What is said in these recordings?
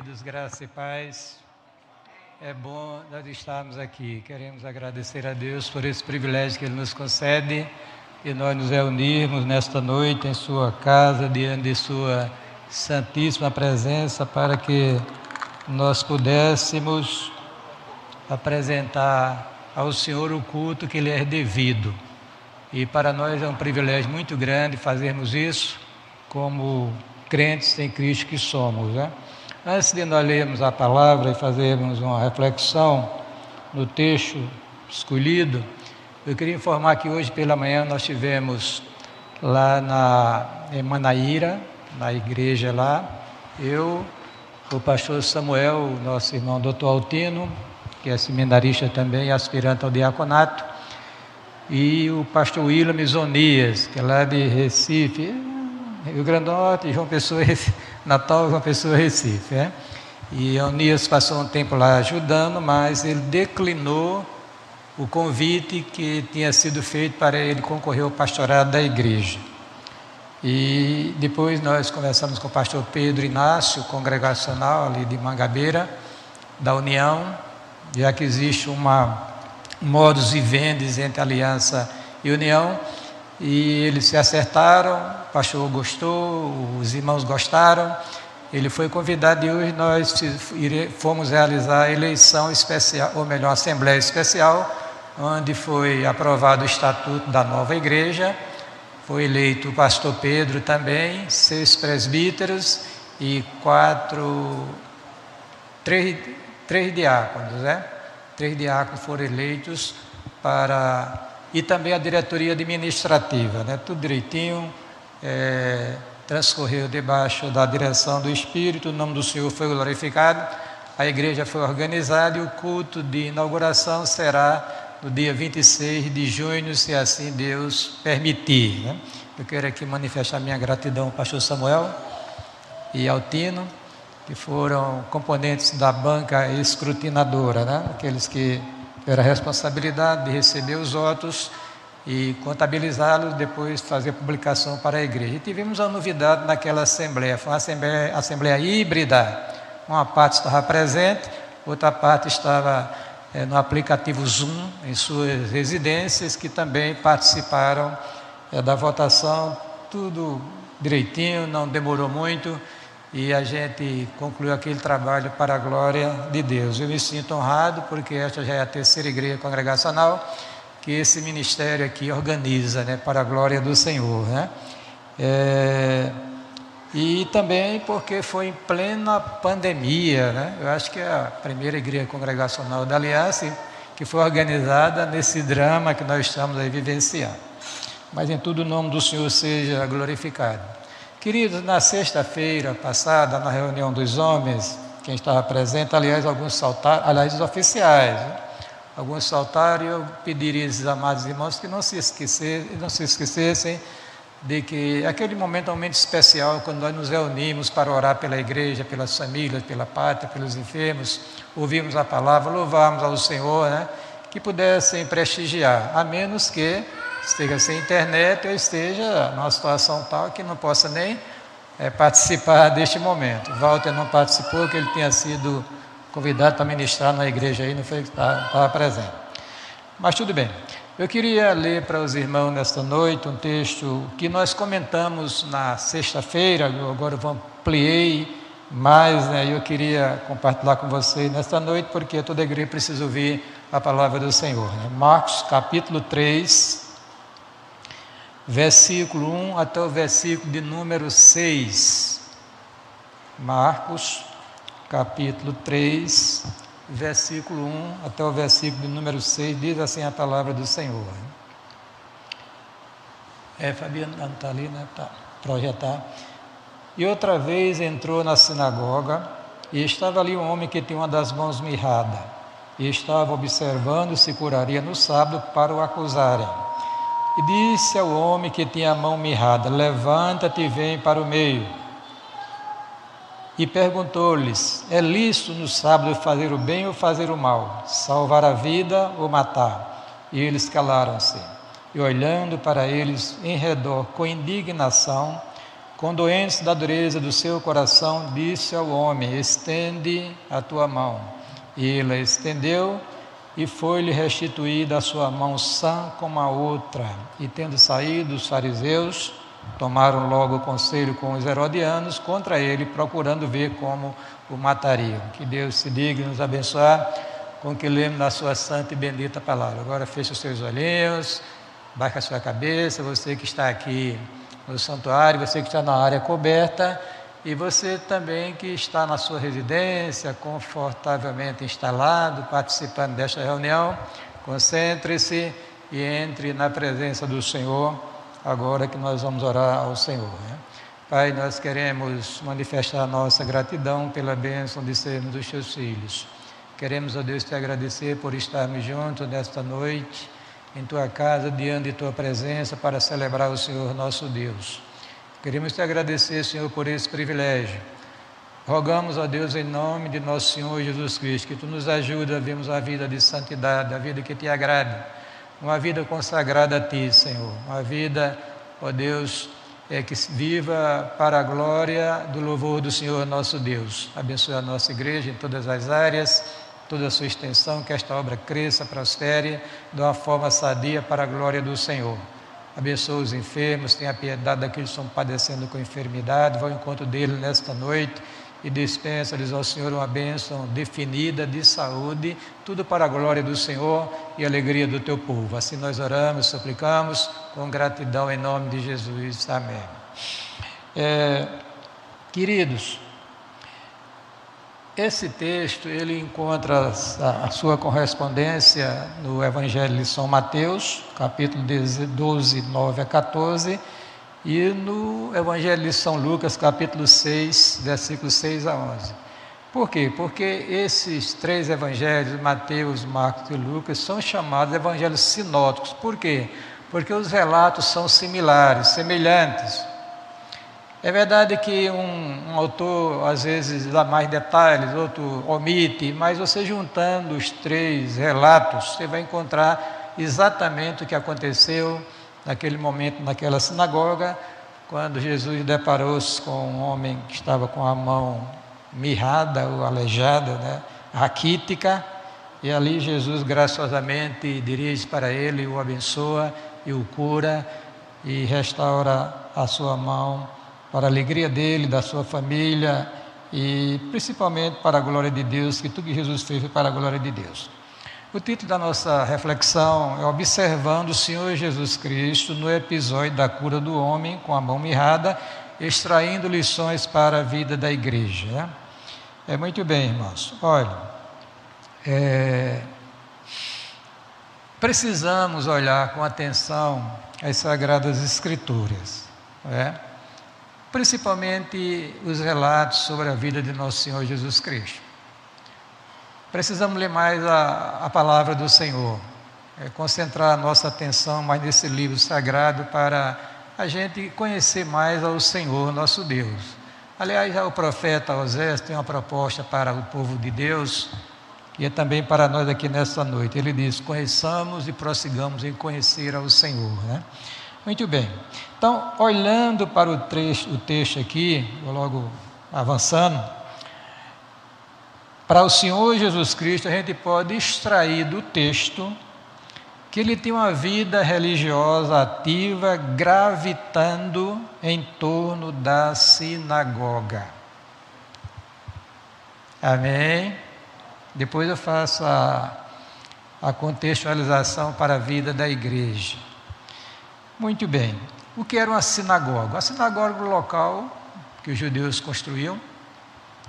queridos, graça e paz. É bom nós estarmos aqui. Queremos agradecer a Deus por esse privilégio que Ele nos concede e nós nos reunirmos nesta noite em Sua casa, diante de Sua santíssima presença, para que nós pudéssemos apresentar ao Senhor o culto que lhe é devido. E para nós é um privilégio muito grande fazermos isso como crentes em Cristo que somos. Né? Antes de nós lermos a palavra e fazermos uma reflexão no texto escolhido, eu queria informar que hoje pela manhã nós tivemos lá na em Manaíra, na igreja lá, eu, o pastor Samuel, nosso irmão doutor Altino, que é seminarista também, aspirante ao diaconato, e o pastor William Isonias, que é lá de Recife, Rio Grande do Norte, João Pessoa, Natal, João Pessoa, Recife. É? E Eunias passou um tempo lá ajudando, mas ele declinou o convite que tinha sido feito para ele concorrer ao pastorado da igreja. E depois nós conversamos com o pastor Pedro Inácio, congregacional ali de Mangabeira, da União, já que existe uma modus vivendi entre Aliança e União, e eles se acertaram, o pastor gostou, os irmãos gostaram, ele foi convidado e hoje nós fomos realizar a eleição especial, ou melhor, assembleia especial, onde foi aprovado o estatuto da nova igreja, foi eleito o pastor Pedro também, seis presbíteros e quatro, três, três diáconos, né? Três diáconos foram eleitos para e também a diretoria administrativa, né? tudo direitinho, é, transcorreu debaixo da direção do Espírito, o nome do Senhor foi glorificado, a igreja foi organizada e o culto de inauguração será no dia 26 de junho, se assim Deus permitir. Né? Eu quero aqui manifestar minha gratidão ao pastor Samuel e ao Tino, que foram componentes da banca escrutinadora, né? aqueles que era a responsabilidade de receber os votos e contabilizá-los, depois fazer publicação para a igreja. E tivemos uma novidade naquela assembleia, foi uma assembleia, assembleia híbrida. Uma parte estava presente, outra parte estava é, no aplicativo Zoom, em suas residências, que também participaram é, da votação, tudo direitinho, não demorou muito e a gente concluiu aquele trabalho para a glória de Deus. Eu me sinto honrado porque esta já é a terceira igreja congregacional que esse ministério aqui organiza, né, para a glória do Senhor, né? É, e também porque foi em plena pandemia, né? Eu acho que é a primeira igreja congregacional da Aliança que foi organizada nesse drama que nós estamos aí vivenciando. Mas em tudo o nome do Senhor seja glorificado. Queridos, na sexta-feira passada, na reunião dos homens, quem estava presente, aliás, alguns saltaram, aliás, os oficiais, né? alguns saltaram e eu pediria a esses amados irmãos que não se esquecessem, não se esquecessem de que aquele momento é um momento especial quando nós nos reunimos para orar pela igreja, pelas famílias, pela pátria, pelos enfermos, ouvimos a palavra, louvamos ao Senhor, né? que pudessem prestigiar, a menos que esteja sem internet ou esteja numa situação tal que não possa nem é, participar deste momento. Walter não participou, porque ele tinha sido convidado para ministrar na igreja aí, não foi estava presente. Mas tudo bem. Eu queria ler para os irmãos nesta noite um texto que nós comentamos na sexta-feira, agora eu ampliei mais, né, eu queria compartilhar com vocês nesta noite, porque toda igreja precisa ouvir a palavra do Senhor. Né? Marcos capítulo 3, versículo 1 até o versículo de número 6. Marcos, capítulo 3, versículo 1 até o versículo de número 6, diz assim a palavra do Senhor. É, Fabiano, não está ali, né? Tá, projetar. E outra vez entrou na sinagoga e estava ali um homem que tinha uma das mãos mirrada e estava observando se curaria no sábado para o acusarem. E disse ao homem que tinha a mão mirrada: Levanta-te e vem para o meio. E perguntou-lhes: É lícito no sábado fazer o bem ou fazer o mal? Salvar a vida ou matar? E eles calaram-se. E olhando para eles em redor com indignação, com doentes da dureza do seu coração, disse ao homem: Estende a tua mão. E ele estendeu, e foi-lhe restituída a sua mão sã como a outra. E tendo saído os fariseus, tomaram logo conselho com os herodianos contra ele, procurando ver como o matariam. Que Deus se digne nos abençoar com que lemos na sua santa e bendita palavra. Agora feche os seus olhinhos, baixa a sua cabeça, você que está aqui no santuário, você que está na área coberta e você também que está na sua residência, confortavelmente instalado, participando desta reunião, concentre-se e entre na presença do Senhor, agora que nós vamos orar ao Senhor. Né? Pai, nós queremos manifestar nossa gratidão pela bênção de sermos os teus filhos. Queremos, ó Deus, te agradecer por estarmos juntos nesta noite em tua casa, diante de tua presença, para celebrar o Senhor nosso Deus. Queremos te agradecer, Senhor, por esse privilégio. Rogamos a Deus, em nome de nosso Senhor Jesus Cristo, que tu nos ajude a vermos uma vida de santidade, a vida que te agrada, uma vida consagrada a ti, Senhor, uma vida, ó Deus, é que viva para a glória do louvor do Senhor nosso Deus. Abençoe a nossa igreja em todas as áreas toda a sua extensão, que esta obra cresça, prospere de uma forma sadia para a glória do Senhor. Abençoa os enfermos, tenha piedade daqueles que estão padecendo com enfermidade, vá ao encontro deles nesta noite e dispensa-lhes ao Senhor uma bênção definida de saúde, tudo para a glória do Senhor e alegria do teu povo. Assim nós oramos, suplicamos, com gratidão em nome de Jesus. Amém. É, queridos, esse texto ele encontra a sua correspondência no Evangelho de São Mateus, capítulo 12, 9 a 14, e no Evangelho de São Lucas, capítulo 6, versículos 6 a 11. Por quê? Porque esses três evangelhos, Mateus, Marcos e Lucas, são chamados evangelhos sinóticos. Por quê? Porque os relatos são similares, semelhantes. É verdade que um, um, autor às vezes dá mais detalhes, outro omite, mas você juntando os três relatos, você vai encontrar exatamente o que aconteceu naquele momento naquela sinagoga, quando Jesus deparou-se com um homem que estava com a mão mirrada ou aleijada, né, raquítica, e ali Jesus graciosamente dirige para ele, o abençoa e o cura e restaura a sua mão para a alegria dele, da sua família e principalmente para a glória de Deus, que tudo que Jesus fez foi para a glória de Deus. O título da nossa reflexão é Observando o Senhor Jesus Cristo no episódio da cura do homem com a mão mirrada, extraindo lições para a vida da igreja. Né? É muito bem, irmãos. Olha, é, precisamos olhar com atenção as Sagradas Escrituras. É? Principalmente os relatos sobre a vida de nosso Senhor Jesus Cristo. Precisamos ler mais a, a palavra do Senhor, é, concentrar a nossa atenção mais nesse livro sagrado para a gente conhecer mais ao Senhor, nosso Deus. Aliás, o profeta Osés tem uma proposta para o povo de Deus e é também para nós aqui nesta noite. Ele diz: conheçamos e prossigamos em conhecer ao Senhor. Né? Muito bem. Então, olhando para o, trecho, o texto aqui, vou logo avançando, para o Senhor Jesus Cristo, a gente pode extrair do texto que ele tem uma vida religiosa ativa, gravitando em torno da sinagoga. Amém? Depois eu faço a, a contextualização para a vida da igreja. Muito bem. O que era uma sinagoga? A sinagoga local que os judeus construíam,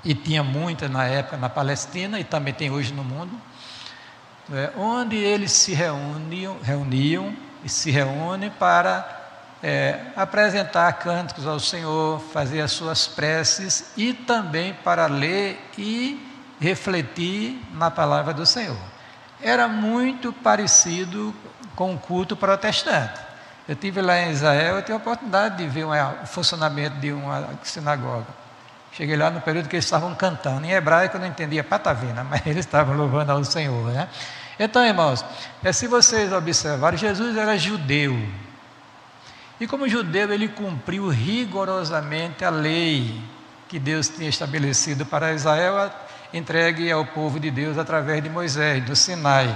e tinha muita na época na Palestina e também tem hoje no mundo, é, onde eles se reuniam, reuniam e se reúnem para é, apresentar cânticos ao Senhor, fazer as suas preces e também para ler e refletir na palavra do Senhor. Era muito parecido com o culto protestante. Eu tive lá em Israel, eu tive a oportunidade de ver o funcionamento de uma sinagoga. Cheguei lá no período que eles estavam cantando. Em hebraico eu não entendia patavina, mas eles estavam louvando ao Senhor. Né? Então, irmãos, é, se vocês observarem, Jesus era judeu. E como judeu, ele cumpriu rigorosamente a lei que Deus tinha estabelecido para Israel, entregue ao povo de Deus através de Moisés, do Sinai.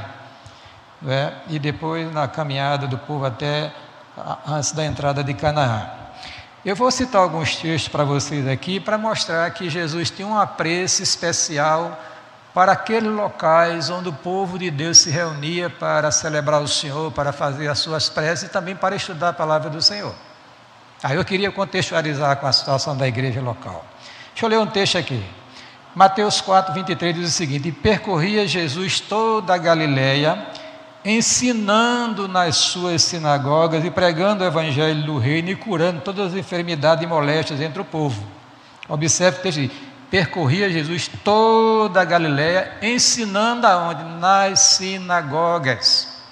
É? E depois na caminhada do povo até antes da entrada de Canaã. Eu vou citar alguns textos para vocês aqui para mostrar que Jesus tinha um apreço especial para aqueles locais onde o povo de Deus se reunia para celebrar o Senhor, para fazer as suas preces e também para estudar a palavra do Senhor. Aí eu queria contextualizar com a situação da igreja local. Deixa eu ler um texto aqui. Mateus 4, 23 diz o seguinte: E percorria Jesus toda a Galiléia, ensinando nas suas sinagogas e pregando o evangelho do reino e curando todas as enfermidades e moléstias entre o povo. Observe texto percorria Jesus toda a Galiléia, ensinando aonde? Nas sinagogas.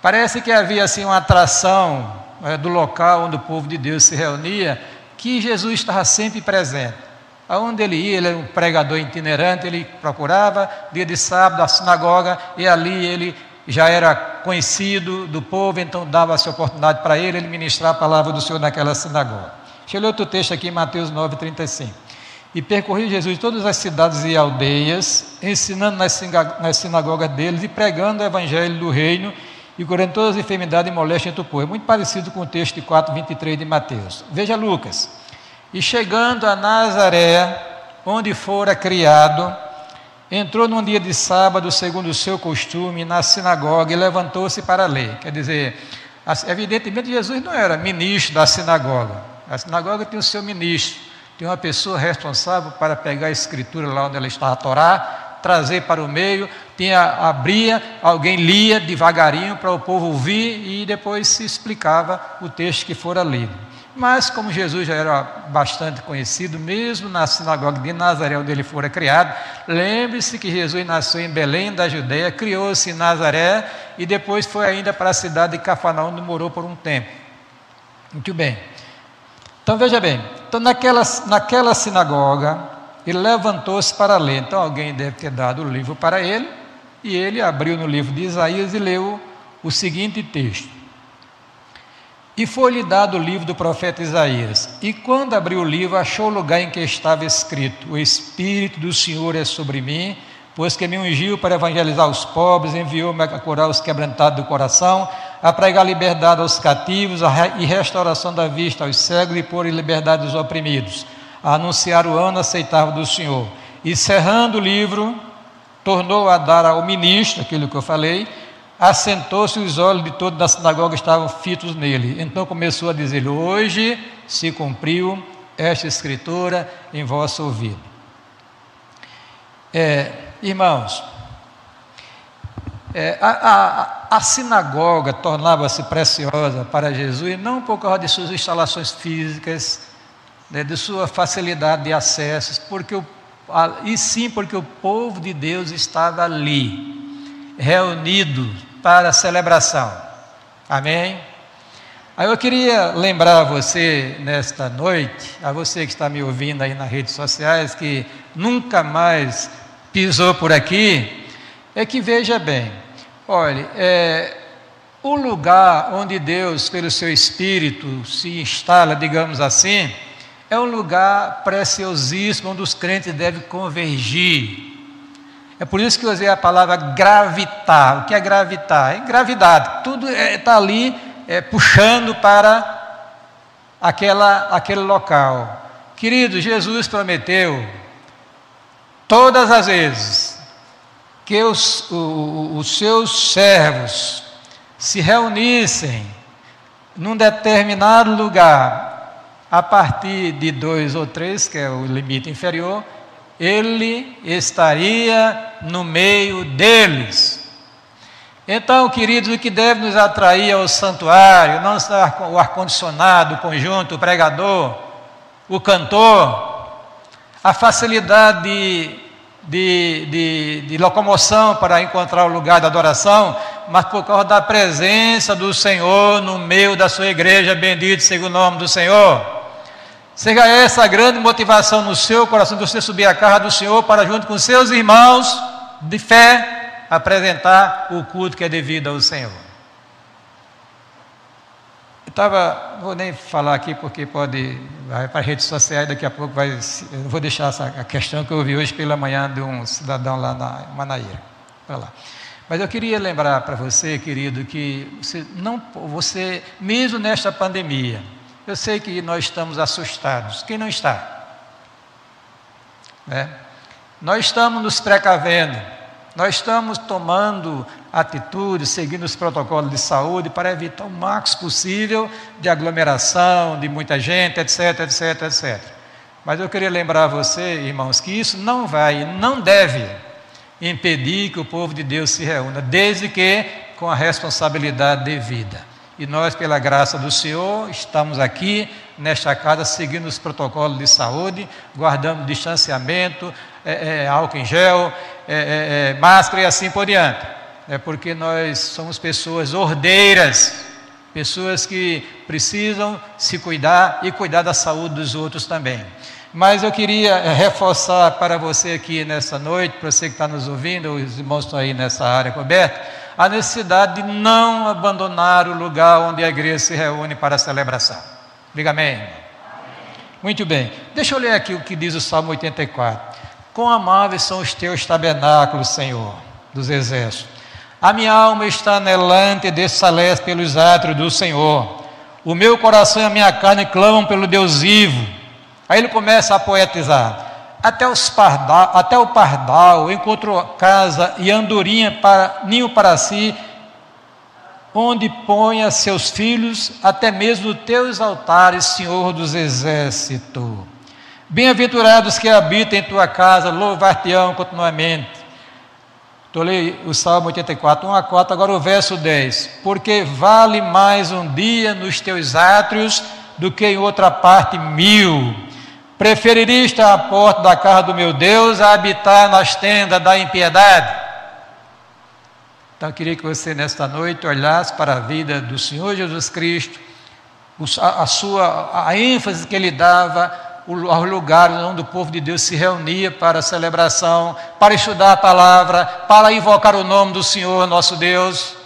Parece que havia assim uma atração é, do local onde o povo de Deus se reunia, que Jesus estava sempre presente. Aonde ele ia, ele era um pregador itinerante, ele procurava, dia de sábado, a sinagoga, e ali ele já era conhecido do povo, então dava-se oportunidade para ele, ele ministrar a palavra do Senhor naquela sinagoga. Deixa eu ler outro texto aqui, Mateus 9, 35. E percorria Jesus todas as cidades e aldeias, ensinando nas sinagogas deles e pregando o evangelho do reino e curando todas as enfermidades e moléstias entre o povo. É muito parecido com o texto de 4, 23 de Mateus. Veja Lucas. E chegando a Nazaré, onde fora criado, entrou num dia de sábado, segundo o seu costume, na sinagoga e levantou-se para ler. Quer dizer, evidentemente Jesus não era ministro da sinagoga. A sinagoga tinha o seu ministro. Tem uma pessoa responsável para pegar a escritura lá onde ela está a Torá, trazer para o meio, tinha, abria, alguém lia devagarinho para o povo ouvir e depois se explicava o texto que fora lido. Mas como Jesus já era bastante conhecido, mesmo na sinagoga de Nazaré, onde ele fora criado, lembre-se que Jesus nasceu em Belém da Judéia, criou-se em Nazaré e depois foi ainda para a cidade de Cafarnaum, onde morou por um tempo. Muito bem. Então veja bem, então naquela, naquela sinagoga, ele levantou-se para ler. Então alguém deve ter dado o livro para ele, e ele abriu no livro de Isaías e leu o seguinte texto. E foi-lhe dado o livro do profeta Isaías. E quando abriu o livro, achou o lugar em que estava escrito: O Espírito do Senhor é sobre mim, pois que me ungiu para evangelizar os pobres, enviou-me a curar os quebrantados do coração, a pregar liberdade aos cativos e restauração da vista aos cegos e pôr em liberdade os oprimidos, a anunciar o ano aceitável do Senhor. E cerrando o livro, tornou a dar ao ministro, aquilo que eu falei, assentou-se os olhos de todos da sinagoga estavam fitos nele. Então começou a dizer: Hoje se cumpriu esta escritura em vosso ouvido. É, irmãos, é, a, a, a, sinagoga tornava-se preciosa para Jesus não por causa de suas instalações físicas, né, de sua facilidade de acesso, porque o, a, e sim porque o povo de Deus estava ali, reunido para a celebração. Amém? Aí eu queria lembrar a você nesta noite, a você que está me ouvindo aí nas redes sociais, que nunca mais pisou por aqui, é que veja bem, olhe, é, o lugar onde Deus, pelo seu Espírito, se instala, digamos assim, é um lugar preciosíssimo onde os crentes devem convergir. É por isso que eu usei a palavra gravitar. O que é gravitar? É gravidade. Tudo está é, tá ali é, puxando para aquela, aquele local. Querido, Jesus prometeu todas as vezes que os, os seus servos se reunissem num determinado lugar, a partir de dois ou três, que é o limite inferior, ele estaria no meio deles. Então, queridos, o que deve nos atrair ao santuário, não o ar-condicionado, o conjunto, o pregador, o cantor, a facilidade de de, de, de, locomoção para encontrar o lugar da adoração, mas por causa da presença do Senhor no meio da sua igreja, bendito seja o nome do Senhor. Seja essa a grande motivação no seu coração de você subir a casa do Senhor para, junto com seus irmãos de fé, apresentar o culto que é devido ao Senhor. estava, vou nem falar aqui porque pode, vai para redes sociais, daqui a pouco vai, eu vou deixar essa a questão que eu ouvi hoje pela manhã de um cidadão lá na Manaíra, para lá. Mas eu queria lembrar para você, querido, que você não, você mesmo nesta pandemia, eu sei que nós estamos assustados. Quem não está? Né? Nós estamos nos precavendo. Nós estamos tomando atitudes, seguindo os protocolos de saúde para evitar o máximo possível de aglomeração, de muita gente, etc, etc, etc. Mas eu queria lembrar a você, irmãos, que isso não vai, não deve impedir que o povo de Deus se reúna, desde que com a responsabilidade devida. E nós, pela graça do Senhor, estamos aqui nesta casa seguindo os protocolos de saúde, guardando distanciamento, é, é, álcool em gel, é, é, é, máscara e assim por diante. É porque nós somos pessoas ordeiras, pessoas que precisam se cuidar e cuidar da saúde dos outros também. Mas eu queria é, reforçar para você aqui nessa noite, para você que está nos ouvindo, os irmãos estão aí nessa área coberta, a necessidade de não abandonar o lugar onde a igreja se reúne para a celebração. Diga amém. Muito bem. Deixa eu ler aqui o que diz o Salmo 84. Quão amáveis são os teus tabernáculos, Senhor, dos exércitos. A minha alma está anelante e desfalece pelos átrios do Senhor. O meu coração e a minha carne clamam pelo Deus vivo. Aí ele começa a poetizar. Até, pardal, até o pardal encontrou casa e andorinha para ninho para si, onde ponha seus filhos, até mesmo teus altares, Senhor dos exércitos. Bem-aventurados que habitam em tua casa, louvar-te-ão continuamente. Estou lendo o Salmo 84, 1 a 4, agora o verso 10. Porque vale mais um dia nos teus átrios do que em outra parte mil. Preferiria estar à porta da casa do meu Deus a habitar nas tendas da impiedade. Então eu queria que você nesta noite olhasse para a vida do Senhor Jesus Cristo, a, sua a ênfase que ele dava aos lugares onde o povo de Deus se reunia para a celebração, para estudar a palavra, para invocar o nome do Senhor nosso Deus,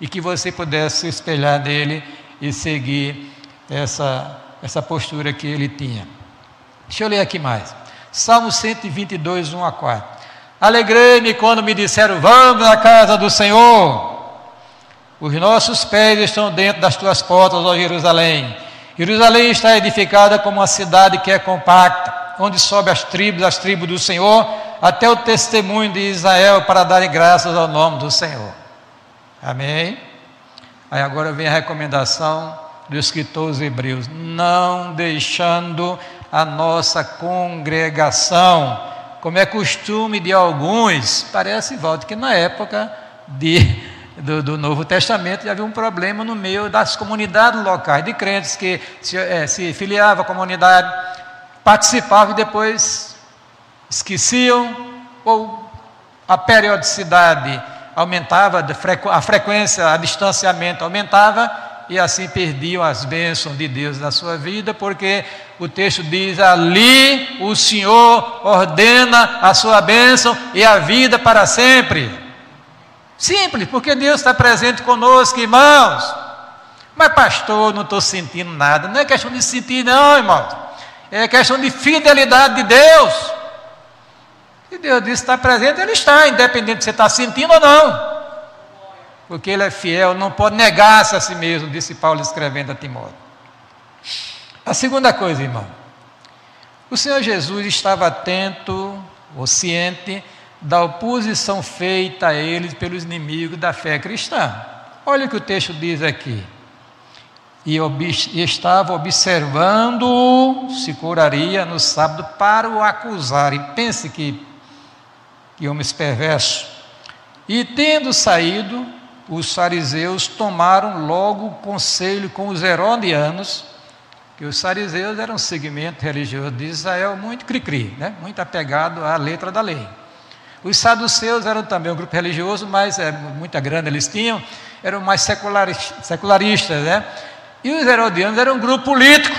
e que você pudesse se espelhar nele e seguir essa, essa postura que ele tinha. Deixa eu ler aqui mais. Salmo 122, 1 a 4. Alegrei-me quando me disseram: Vamos à casa do Senhor. Os nossos pés estão dentro das tuas portas, ó Jerusalém. Jerusalém está edificada como uma cidade que é compacta, onde sobe as tribos, as tribos do Senhor, até o testemunho de Israel para darem graças ao nome do Senhor. Amém? Aí agora vem a recomendação do escritor aos Hebreus: não deixando a nossa congregação, como é costume de alguns, parece, volta que na época de do, do, Novo Testamento havia um problema no meio das comunidades locais de crentes que se, é, se filiavam à comunidade, participavam e depois esqueciam, ou a periodicidade aumentava, a frequência, a distanciamento aumentava, e assim perdiam as bênçãos de Deus na sua vida, porque o texto diz: ali o Senhor ordena a sua bênção e a vida para sempre. Simples, porque Deus está presente conosco, irmãos. Mas, pastor, não estou sentindo nada. Não é questão de sentir, não, irmãos. É questão de fidelidade de Deus. Se Deus diz está presente, Ele está, independente de você estar sentindo ou não. Porque Ele é fiel, não pode negar-se a si mesmo, disse Paulo escrevendo a Timóteo. A segunda coisa, irmão. O Senhor Jesus estava atento, ou ciente, da oposição feita a eles pelos inimigos da fé cristã. Olha o que o texto diz aqui. E, estava observando se curaria no sábado para o acusar. E pense que, que homens perversos. E tendo saído, os fariseus tomaram logo conselho com os herodianos, que os fariseus eram um segmento religioso de Israel muito cri-cri, né? muito apegado à letra da lei. Os saduceus eram também um grupo religioso, mas é, muita grana eles tinham, eram mais secularistas, né? E os herodianos eram um grupo político,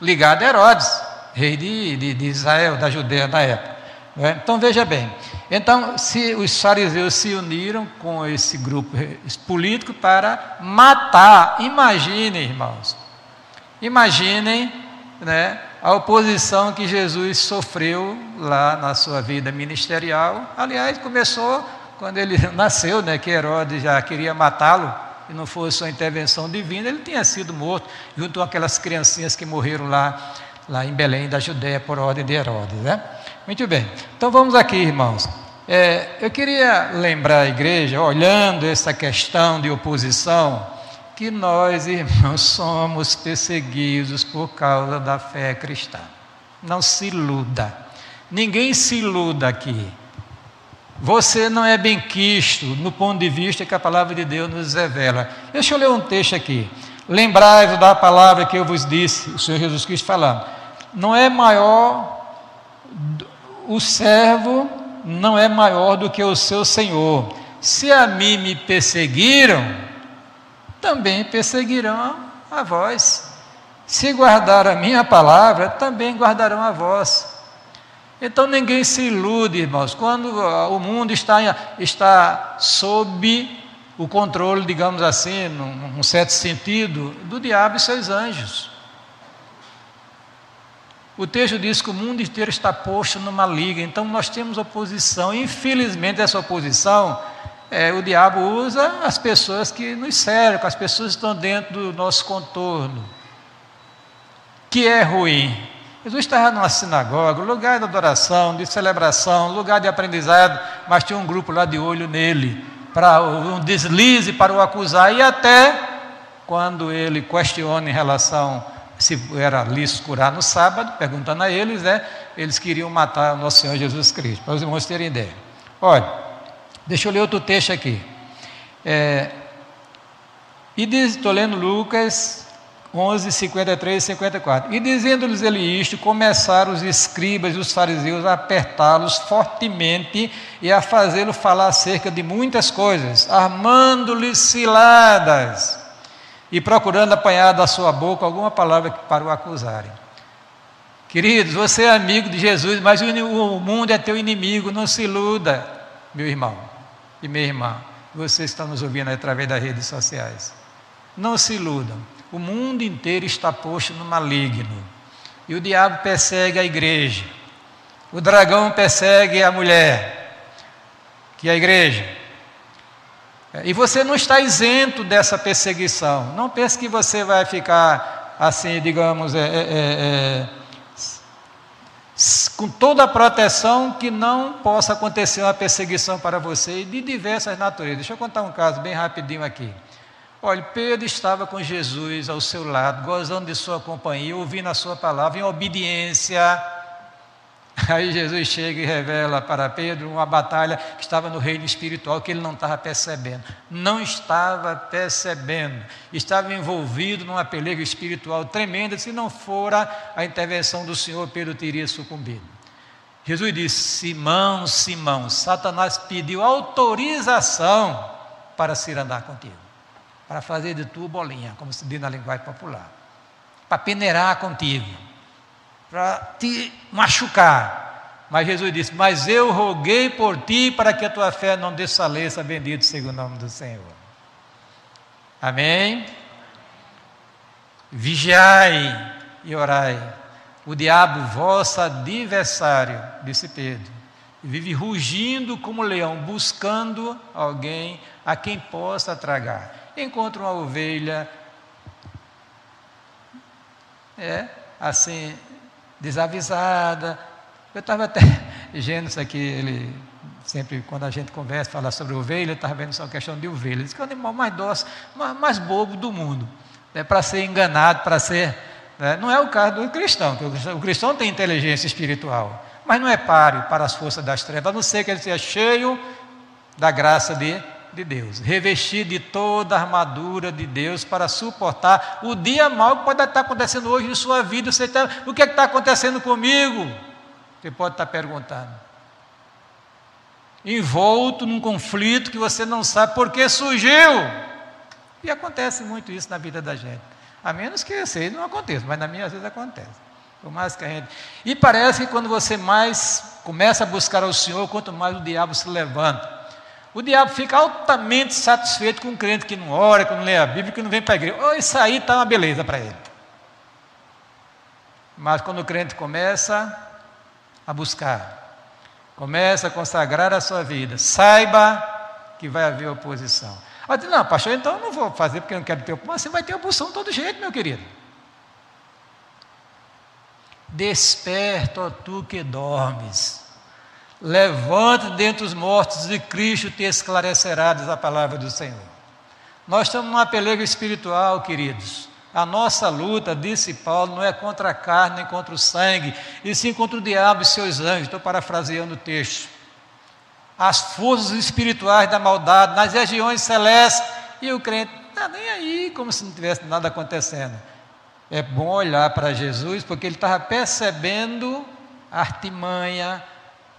ligado a Herodes, rei de, de, de Israel, da Judéia na época. Né? Então veja bem, Então, se os fariseus se uniram com esse grupo político para matar, imaginem, irmãos, imaginem né, a oposição que Jesus sofreu lá na sua vida ministerial. Aliás, começou quando ele nasceu, né, que Herodes já queria matá-lo, e não fosse sua intervenção divina, ele tinha sido morto, junto com aquelas criancinhas que morreram lá, lá em Belém da Judéia, por ordem de Herodes. Né? Muito bem, então vamos aqui, irmãos. É, eu queria lembrar a igreja, olhando essa questão de oposição, que nós, irmãos, somos perseguidos por causa da fé cristã. Não se iluda. Ninguém se iluda aqui. Você não é bem quisto no ponto de vista que a palavra de Deus nos revela. Deixa eu ler um texto aqui. Lembrai-vos da palavra que eu vos disse, o Senhor Jesus Cristo falando. Não é maior o servo não é maior do que o seu Senhor. Se a mim me perseguiram, também perseguirão a vós. Se guardar a minha palavra, também guardarão a vós. Então ninguém se ilude, irmãos, quando o mundo está, está sob o controle, digamos assim, num, num certo sentido, do diabo e seus anjos. O texto diz que o mundo inteiro está posto numa liga, então nós temos oposição. Infelizmente, essa oposição, é, o diabo usa as pessoas que nos cercam, as pessoas que estão dentro do nosso contorno, que é ruim. Jesus estava numa sinagoga, lugar de adoração, de celebração, lugar de aprendizado, mas tinha um grupo lá de olho nele, para um deslize para o acusar, e até quando ele questiona em relação se era lícito curar no sábado, perguntando a eles, né? Eles queriam matar o nosso Senhor Jesus Cristo, para os irmãos terem ideia. Olha, deixa eu ler outro texto aqui. É, e estou lendo Lucas 11, 53 e 54. E dizendo-lhes ele isto, começaram os escribas e os fariseus a apertá-los fortemente e a fazê-lo falar acerca de muitas coisas, armando-lhes ciladas e procurando apanhar da sua boca alguma palavra para o acusarem. Queridos, você é amigo de Jesus, mas o mundo é teu inimigo, não se iluda, meu irmão e minha irmã. Vocês estão nos ouvindo através das redes sociais. Não se iludam. O mundo inteiro está posto no maligno. E o diabo persegue a igreja. O dragão persegue a mulher, que é a igreja. E você não está isento dessa perseguição. Não pense que você vai ficar assim, digamos, é, é, é, é com toda a proteção que não possa acontecer uma perseguição para você de diversas naturezas. Deixa eu contar um caso bem rapidinho aqui. Olha, Pedro estava com Jesus ao seu lado, gozando de sua companhia, ouvindo a sua palavra em obediência Aí Jesus chega e revela para Pedro uma batalha que estava no reino espiritual que ele não estava percebendo. Não estava percebendo. Estava envolvido numa pelea espiritual tremenda. Se não fora a intervenção do Senhor, Pedro teria sucumbido. Jesus disse: Simão, Simão, Satanás pediu autorização para se andar contigo, para fazer de tu bolinha, como se diz na linguagem popular, para peneirar contigo para te machucar. Mas Jesus disse: Mas eu roguei por ti para que a tua fé não desfaleça, bendito seja o nome do Senhor. Amém? Vigiai e orai. O diabo, vosso adversário, disse Pedro, vive rugindo como leão, buscando alguém a quem possa tragar. Encontra uma ovelha, é assim, desavisada. Eu estava até isso aqui, ele sempre, quando a gente conversa, fala sobre ovelha, eu estava vendo só a questão de ovelha. Diz que é o animal mais dócil, mais, mais bobo do mundo. É para ser enganado, para ser. Né? Não é o caso do cristão, o cristão tem inteligência espiritual, mas não é páreo para as forças das trevas, a não ser que ele seja cheio da graça de de Deus, revestir de toda a armadura de Deus para suportar o dia mau que pode estar acontecendo hoje em sua vida. Você está, o que é está acontecendo comigo? Você pode estar perguntando. Envolto num conflito que você não sabe por que surgiu. E acontece muito isso na vida da gente. A menos que seja não aconteça, mas na minha às vezes acontece. Por mais que a gente... E parece que quando você mais começa a buscar ao Senhor, quanto mais o diabo se levanta. O diabo fica altamente satisfeito com um crente que não ora, que não lê a Bíblia, que não vem para a igreja. Oh, isso aí está uma beleza para ele. Mas quando o crente começa a buscar, começa a consagrar a sua vida, saiba que vai haver oposição. Aí diz, não, pastor, então eu não vou fazer porque eu não quero ter oposição. Você vai ter oposição de todo jeito, meu querido. Desperta, ó tu que dormes. Levanta dentre os mortos e Cristo te esclarecerá, diz a palavra do Senhor. Nós estamos numa pelego espiritual, queridos. A nossa luta, disse Paulo, não é contra a carne nem contra o sangue, e sim contra o diabo e seus anjos. Estou parafraseando o texto. As forças espirituais da maldade nas regiões celestes, e o crente está nem aí, como se não tivesse nada acontecendo. É bom olhar para Jesus, porque ele estava percebendo a artimanha,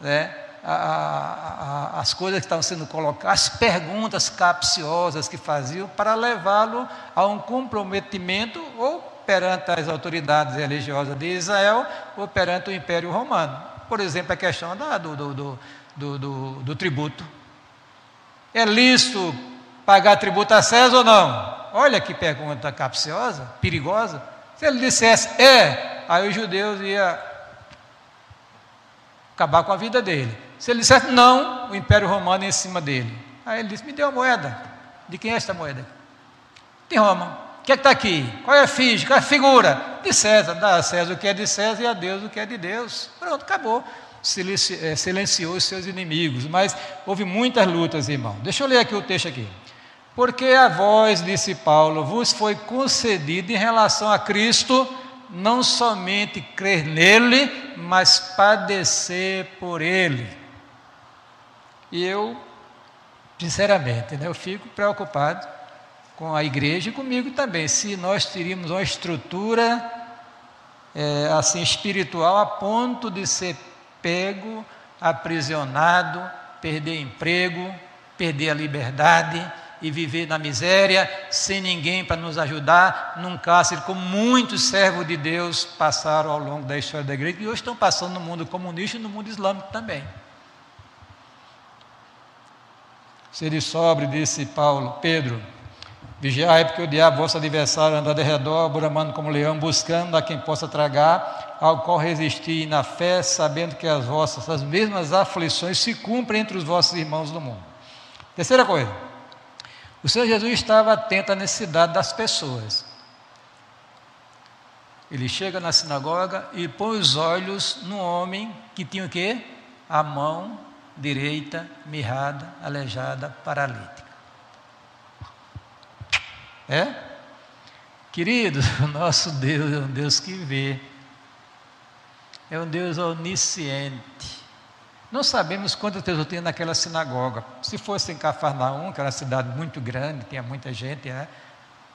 né? A, a, a, as coisas que estavam sendo colocadas, as perguntas capciosas que faziam para levá-lo a um comprometimento ou perante as autoridades religiosas de Israel ou perante o Império Romano. Por exemplo, a questão da, do, do, do, do, do tributo. É lícito pagar tributo a César ou não? Olha que pergunta capciosa, perigosa. Se ele dissesse é, aí os judeus iam acabar com a vida dele. Se ele dissesse não, o Império Romano ia em cima dele. Aí ele disse: Me deu a moeda. De quem é esta moeda? De Roma. O que é que está aqui? Qual é a ficha? Qual é a figura? De César. Dá a César o que é de César e a Deus o que é de Deus. Pronto, acabou. Eh, silenciou os seus inimigos. Mas houve muitas lutas, irmão. Deixa eu ler aqui o texto aqui. Porque a voz, disse Paulo, vos foi concedida em relação a Cristo não somente crer nele, mas padecer por ele. E eu, sinceramente, né, eu fico preocupado com a igreja e comigo também, se nós teríamos uma estrutura é, assim espiritual a ponto de ser pego, aprisionado, perder emprego, perder a liberdade e viver na miséria, sem ninguém para nos ajudar, num cárcere, como muitos servos de Deus passaram ao longo da história da igreja, e hoje estão passando no mundo comunista e no mundo islâmico também. Sede sobre, disse Paulo, Pedro, vigiai, porque o diabo, vosso adversário, anda de redor, bramando como leão, buscando a quem possa tragar, ao qual resistir na fé, sabendo que as vossas, as mesmas aflições se cumprem entre os vossos irmãos do mundo. Terceira coisa, o Senhor Jesus estava atento à necessidade das pessoas. Ele chega na sinagoga e põe os olhos no homem que tinha o quê? A mão direita mirrada, aleijada, paralítica. É? Queridos, o nosso Deus é um Deus que vê. É um Deus onisciente. Não sabemos quantas pessoas tinha naquela sinagoga. Se fosse em Cafarnaum, que era uma cidade muito grande, tinha muita gente, né?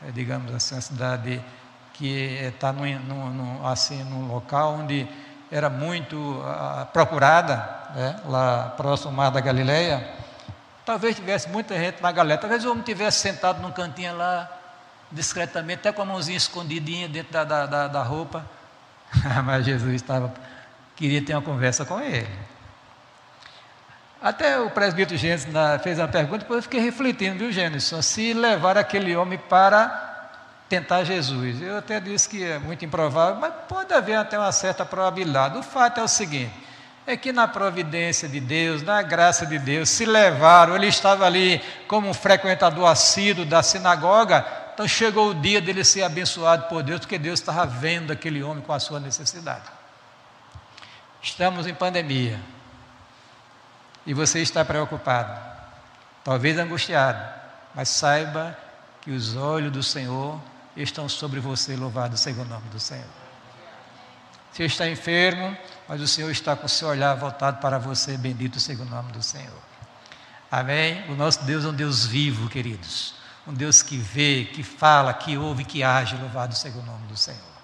é, digamos assim, uma cidade que está num, num, assim, num local onde era muito uh, procurada, né? lá próximo ao Mar da Galileia, talvez tivesse muita gente na galera, talvez o homem tivesse sentado num cantinho lá, discretamente, até com a mãozinha escondidinha dentro da, da, da, da roupa, mas Jesus estava, queria ter uma conversa com ele. Até o presbítero Gênesis fez uma pergunta, depois eu fiquei refletindo, viu, Gênesis? Se levar aquele homem para tentar Jesus. Eu até disse que é muito improvável, mas pode haver até uma certa probabilidade. O fato é o seguinte: é que na providência de Deus, na graça de Deus, se levaram, ele estava ali como um frequentador assíduo da sinagoga, então chegou o dia dele ser abençoado por Deus, porque Deus estava vendo aquele homem com a sua necessidade. Estamos em pandemia e você está preocupado, talvez angustiado, mas saiba que os olhos do Senhor estão sobre você, louvado seja o nome do Senhor. Você está enfermo, mas o Senhor está com o seu olhar voltado para você, bendito seja o nome do Senhor. Amém? O nosso Deus é um Deus vivo, queridos. Um Deus que vê, que fala, que ouve, que age, louvado seja o nome do Senhor.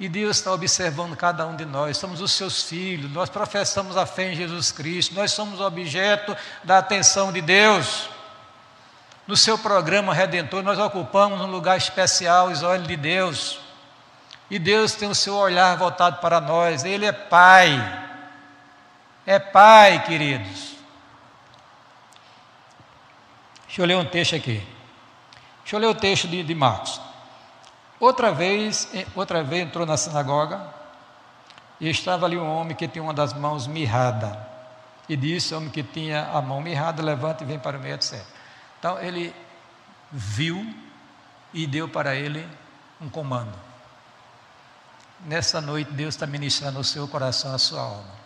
E Deus está observando cada um de nós, somos os seus filhos, nós professamos a fé em Jesus Cristo, nós somos objeto da atenção de Deus. No seu programa redentor, nós ocupamos um lugar especial, os olhos de Deus. E Deus tem o seu olhar voltado para nós, Ele é Pai. é pai, queridos. Deixa eu ler um texto aqui. Deixa eu ler o texto de, de Marcos. Outra vez, outra vez entrou na sinagoga e estava ali um homem que tinha uma das mãos mirrada. E disse ao homem que tinha a mão mirrada, levanta e vem para o meio, etc. Então ele viu e deu para ele um comando. Nessa noite Deus está ministrando o seu coração, a sua alma.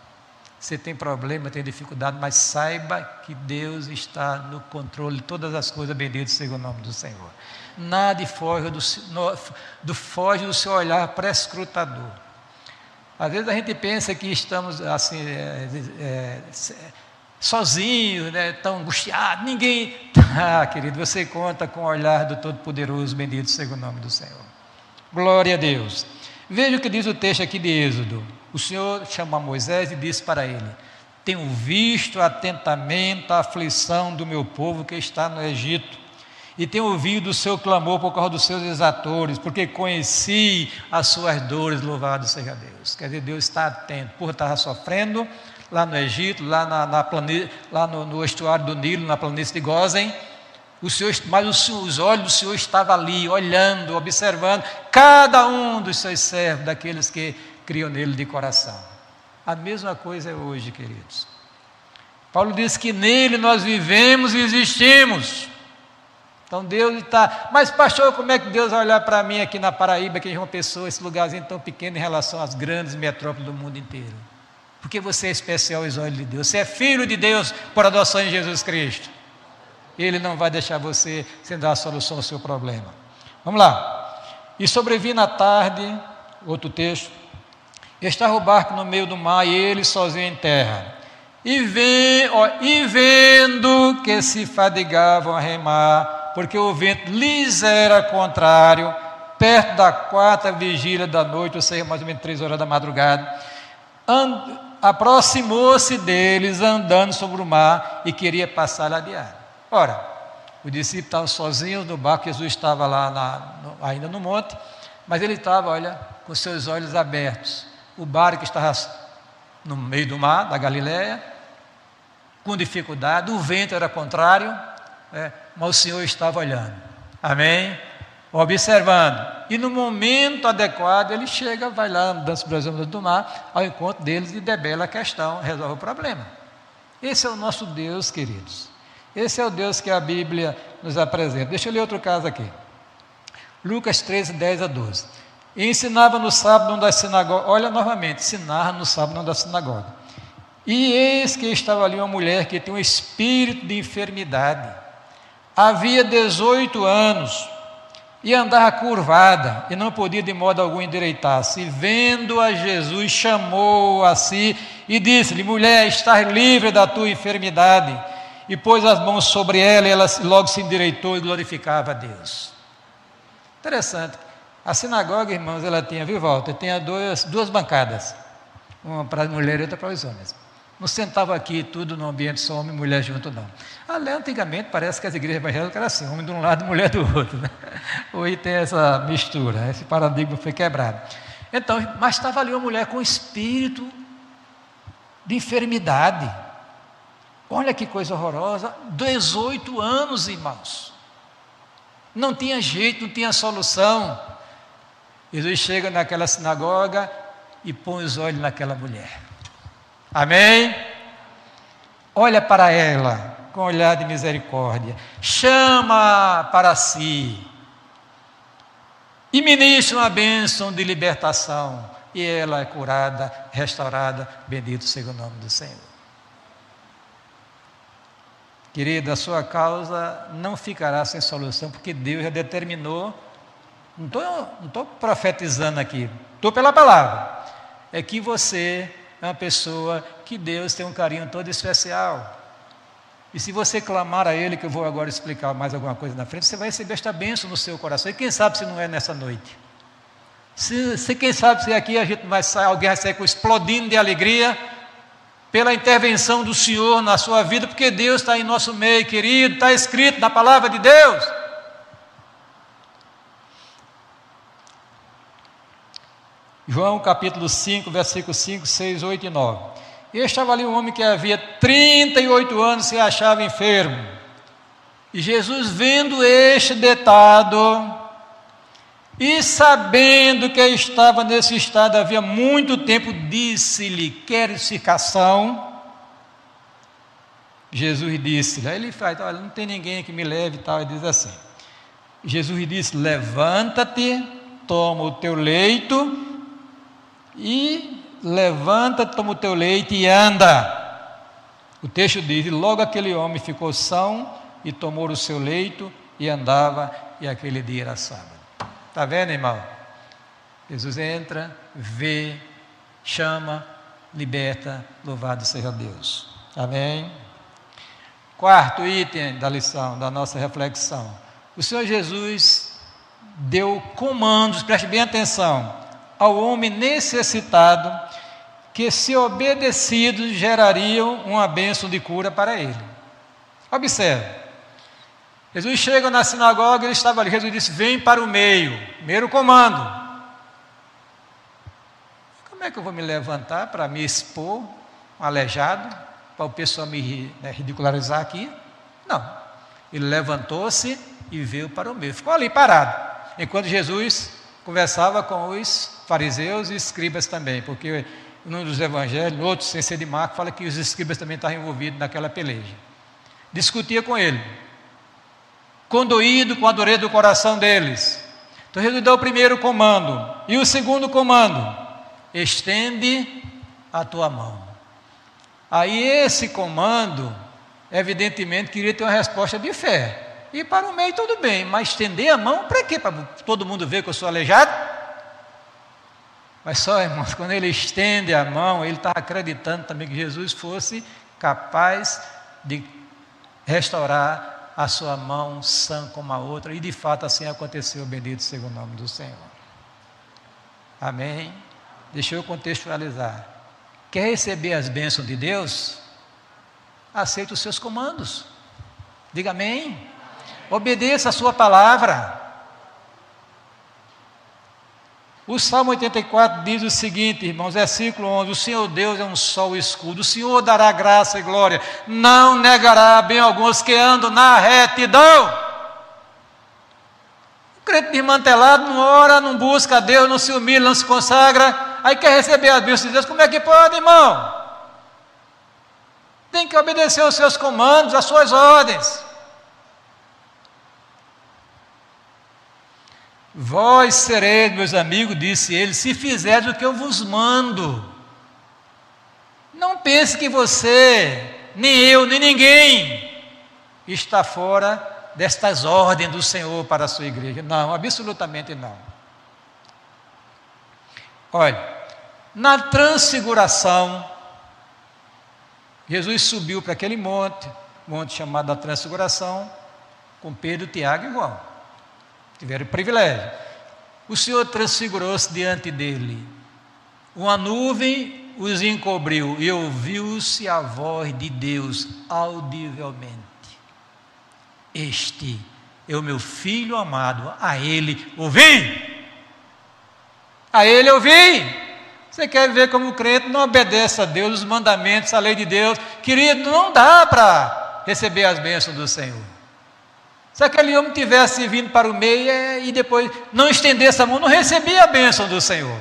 Você tem problema, tem dificuldade, mas saiba que Deus está no controle de todas as coisas, bendito seja o nome do Senhor. Nada foge do, do, foge do seu olhar prescrutador. Às vezes a gente pensa que estamos assim, é, é, sozinhos, né, tão angustiados, ninguém. Ah, querido, você conta com o olhar do Todo-Poderoso, bendito seja o nome do Senhor. Glória a Deus. Veja o que diz o texto aqui de Êxodo. O Senhor chamou Moisés e disse para ele: Tenho visto atentamente a aflição do meu povo que está no Egito e tenho ouvido o seu clamor por causa dos seus exatores, porque conheci as suas dores, louvado seja Deus. Quer dizer, Deus está atento, por estar sofrendo lá no Egito, lá, na, na plane... lá no, no, estuário do Nilo, na planície de Gozen, o Senhor, mas os, os olhos do Senhor estavam ali, olhando, observando cada um dos seus servos, daqueles que criam nele de coração. A mesma coisa é hoje, queridos. Paulo diz que nele nós vivemos e existimos. Então Deus está. Mas, pastor, como é que Deus vai olhar para mim aqui na Paraíba, que é uma pessoa, esse lugarzinho tão pequeno em relação às grandes metrópoles do mundo inteiro? Porque você é especial aos olhos de Deus. Você é filho de Deus por adoção em Jesus Cristo. Ele não vai deixar você sem dar a solução ao seu problema. Vamos lá. E sobrevi na tarde, outro texto. Estava o barco no meio do mar e ele sozinho em terra. E, vem, ó, e vendo que se fadigavam a remar, porque o vento lhes era contrário, perto da quarta vigília da noite, ou seja, mais ou menos três horas da madrugada, aproximou-se deles andando sobre o mar e queria passar lá adiante. Ora, os discípulos estavam sozinhos no barco, Jesus estava lá na, no, ainda no monte, mas ele estava, olha, com seus olhos abertos. O barco estava no meio do mar, da Galiléia, com dificuldade, o vento era contrário, é, mas o Senhor estava olhando. Amém? Observando. E no momento adequado, ele chega, vai lá andando sobre as do mar, ao encontro deles e debela a questão, resolve o problema. Esse é o nosso Deus, queridos. Esse é o Deus que a Bíblia nos apresenta. Deixa eu ler outro caso aqui. Lucas 13, 10 a 12. E ensinava no sábado numa das sinagogas. Olha novamente, ensinava no sábado da sinagoga. E eis que estava ali uma mulher que tinha um espírito de enfermidade havia 18 anos e andava curvada e não podia de modo algum endireitar-se. Vendo a Jesus, chamou a si e disse-lhe: Mulher, estás livre da tua enfermidade. E pôs as mãos sobre ela e ela logo se endireitou e glorificava a Deus. Interessante. A sinagoga, irmãos, ela tinha, viu, Walter? Tinha duas, duas bancadas. Uma para as mulheres e outra para os homens. Não sentava aqui tudo no ambiente só homem e mulher junto, não. Ali, antigamente, parece que as igrejas evangélicas eram assim, homem de um lado e mulher do outro. Né? Hoje tem essa mistura, esse paradigma foi quebrado. Então, mas estava ali uma mulher com espírito de enfermidade. Olha que coisa horrorosa, 18 anos, irmãos. Não tinha jeito, não tinha solução. Jesus chega naquela sinagoga e põe os olhos naquela mulher. Amém? Olha para ela com olhar de misericórdia, chama para si e ministra uma bênção de libertação. E ela é curada, restaurada, bendito seja o nome do Senhor. Querida, a sua causa não ficará sem solução, porque Deus já determinou. Não estou profetizando aqui, estou pela palavra. É que você é uma pessoa que Deus tem um carinho todo especial. E se você clamar a Ele, que eu vou agora explicar mais alguma coisa na frente, você vai receber esta bênção no seu coração. E quem sabe se não é nessa noite? Se, se quem sabe se aqui a gente vai sair, alguém vai sair explodindo de alegria pela intervenção do Senhor na sua vida, porque Deus está em nosso meio, querido, está escrito na palavra de Deus. João capítulo 5, versículos 5, 6, 8 e 9. E estava ali um homem que havia 38 anos se achava enfermo. E Jesus, vendo este deitado, e sabendo que estava nesse estado havia muito tempo, disse-lhe: Queres cicação? Jesus disse-lhe, aí ele faz, olha, não tem ninguém que me leve e tal, e diz assim. Jesus disse: Levanta-te, toma o teu leito e levanta, toma o teu leite e anda. O texto diz: logo aquele homem ficou são e tomou o seu leito e andava, e aquele dia era sábado. Está vendo, irmão? Jesus entra, vê, chama, liberta, louvado seja Deus. Amém? Quarto item da lição, da nossa reflexão. O Senhor Jesus deu comandos, preste bem atenção, ao homem necessitado que, se obedecidos, gerariam uma bênção de cura para ele. Observe. Jesus chega na sinagoga, ele estava ali. Jesus disse: Vem para o meio. Primeiro comando. Como é que eu vou me levantar para me expor, um aleijado, para o pessoal me né, ridicularizar aqui? Não. Ele levantou-se e veio para o meio. Ficou ali parado. Enquanto Jesus conversava com os fariseus e escribas também, porque num dos evangelhos, no outro, sem ser de Marco, fala que os escribas também estavam envolvidos naquela peleja. Discutia com ele, condoído com a dureza do coração deles. Então Jesus deu o primeiro comando. E o segundo comando: estende a tua mão. Aí esse comando, evidentemente, queria ter uma resposta de fé. E para o meio tudo bem, mas estender a mão para quê? Para todo mundo ver que eu sou aleijado? Mas só, irmãos, quando ele estende a mão, ele está acreditando também que Jesus fosse capaz de restaurar a sua mão sã como a outra, e de fato assim aconteceu, bendito seja o nome do Senhor. Amém? Deixa eu contextualizar. Quer receber as bênçãos de Deus? Aceite os seus comandos. Diga amém. Obedeça a sua palavra. O Salmo 84 diz o seguinte, irmãos, versículo 11: O Senhor Deus é um sol escudo, o Senhor dará graça e glória, não negará bem alguns que andam na retidão. O crente desmantelado não ora, não busca a Deus, não se humilha, não se consagra, aí quer receber as bênçãos de Deus, como é que pode, irmão? Tem que obedecer os seus comandos, as suas ordens. Vós sereis, meus amigos, disse ele, se fizeres o que eu vos mando. Não pense que você, nem eu, nem ninguém está fora destas ordens do Senhor para a sua igreja. Não, absolutamente não. Olha, na transfiguração, Jesus subiu para aquele monte, monte chamado da transfiguração, com Pedro, Tiago e João tiveram o privilégio. O Senhor transfigurou-se diante dele. Uma nuvem os encobriu e ouviu-se a voz de Deus audivelmente. Este é o meu filho amado, a ele ouvi. A ele ouvi. Você quer ver como o crente não obedece a Deus, os mandamentos, a lei de Deus? Querido, não dá para receber as bênçãos do Senhor. Se aquele homem tivesse vindo para o meio é, e depois não estendesse a mão, não recebia a bênção do Senhor.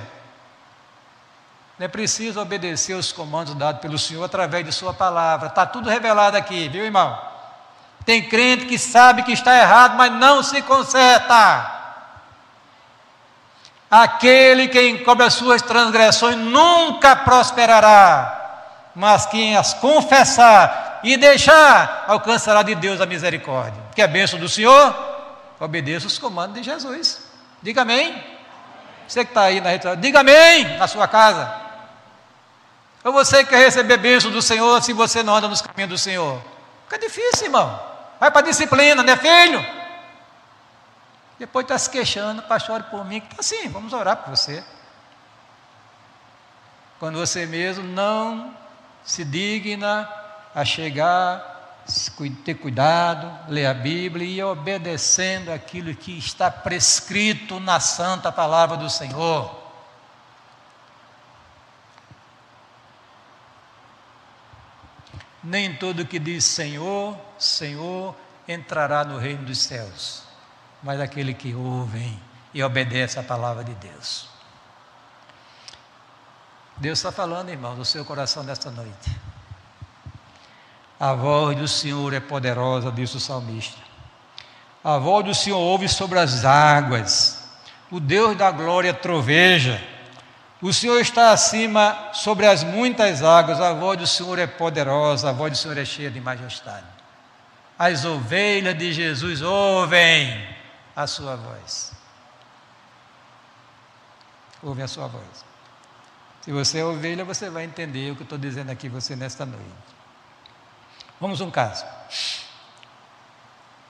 É preciso obedecer os comandos dados pelo Senhor através de Sua palavra. Está tudo revelado aqui, viu, irmão? Tem crente que sabe que está errado, mas não se conserta. Aquele que encobre as suas transgressões nunca prosperará, mas quem as confessar e deixar, alcançará de Deus a misericórdia. Que é bênção do Senhor? Obedeça os comandos de Jesus. Diga amém. Você que está aí na rede, diga amém na sua casa. Ou você que quer receber bênção do Senhor se você não anda nos caminhos do Senhor? Fica difícil, irmão. Vai para a disciplina, não é filho? Depois está se queixando, pastor, ore por mim. Está assim, vamos orar por você. Quando você mesmo não se digna a chegar, ter cuidado, ler a Bíblia e ir obedecendo aquilo que está prescrito na santa palavra do Senhor. nem todo que diz Senhor, Senhor entrará no reino dos céus, mas aquele que ouve e obedece a palavra de Deus. Deus está falando, irmão, do seu coração nesta noite. A voz do Senhor é poderosa, disse o salmista. A voz do Senhor ouve sobre as águas. O Deus da glória troveja. O Senhor está acima sobre as muitas águas. A voz do Senhor é poderosa, a voz do Senhor é cheia de majestade. As ovelhas de Jesus ouvem a sua voz. Ouvem a sua voz. Se você é ovelha, você vai entender o que eu estou dizendo aqui você nesta noite. Vamos um caso.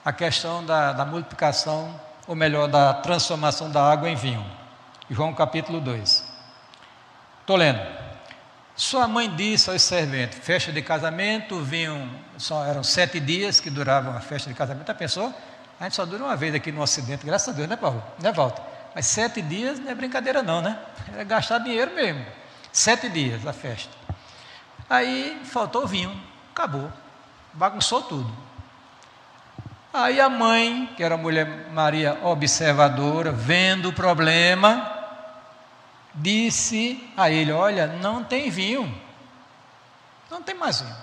A questão da, da multiplicação, ou melhor, da transformação da água em vinho. João capítulo 2. Estou lendo. Sua mãe disse aos serventes: festa de casamento, vinham, só, eram sete dias que duravam a festa de casamento. Já pensou? A gente só dura uma vez aqui no Ocidente, graças a Deus, né, Paulo? Né, Walter? Mas sete dias não é brincadeira, não, né? É gastar dinheiro mesmo. Sete dias a festa. Aí faltou vinho, acabou. Bagunçou tudo. Aí a mãe, que era a mulher Maria observadora, vendo o problema, disse a ele: Olha, não tem vinho. Não tem mais vinho.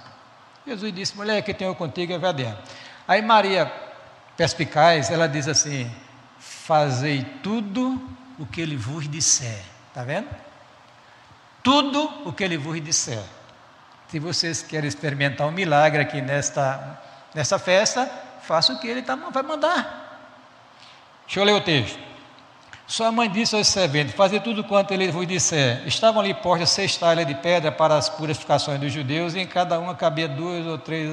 Jesus disse: Mulher, que tenho contigo é verdade. Aí Maria, perspicaz, ela diz assim: Fazei tudo o que ele vos disser. Está vendo? tudo o que ele vos disser. Se vocês querem experimentar um milagre aqui nesta, nesta festa, faça o que ele tá, vai mandar. Deixa eu ler o texto. Sua mãe disse aos serventes: Fazer tudo quanto ele vos disser. Estavam ali postas seis talhas de pedra para as purificações dos judeus, e em cada uma cabia duas ou três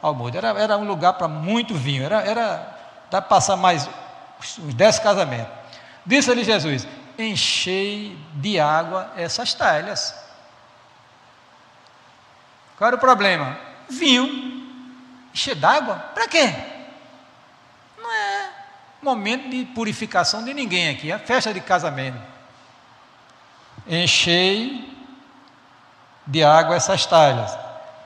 almoços. Era, era um lugar para muito vinho, era, era dá para passar mais uns dez casamentos. Disse-lhe Jesus: enchei de água essas talhas. Qual era o problema? Vinho. Encher d'água? Para quê? Não é momento de purificação de ninguém aqui, é festa de casamento. Enchei de água essas talhas.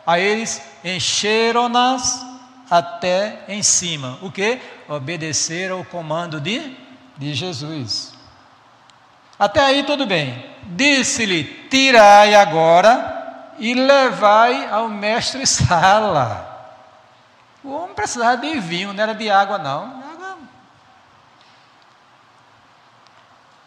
Aí eles encheram-nas até em cima. O que? Obedeceram o comando de, de Jesus. Até aí tudo bem. Disse-lhe: Tirai agora e levai ao mestre Sala. O homem precisava de vinho, não era de água, não.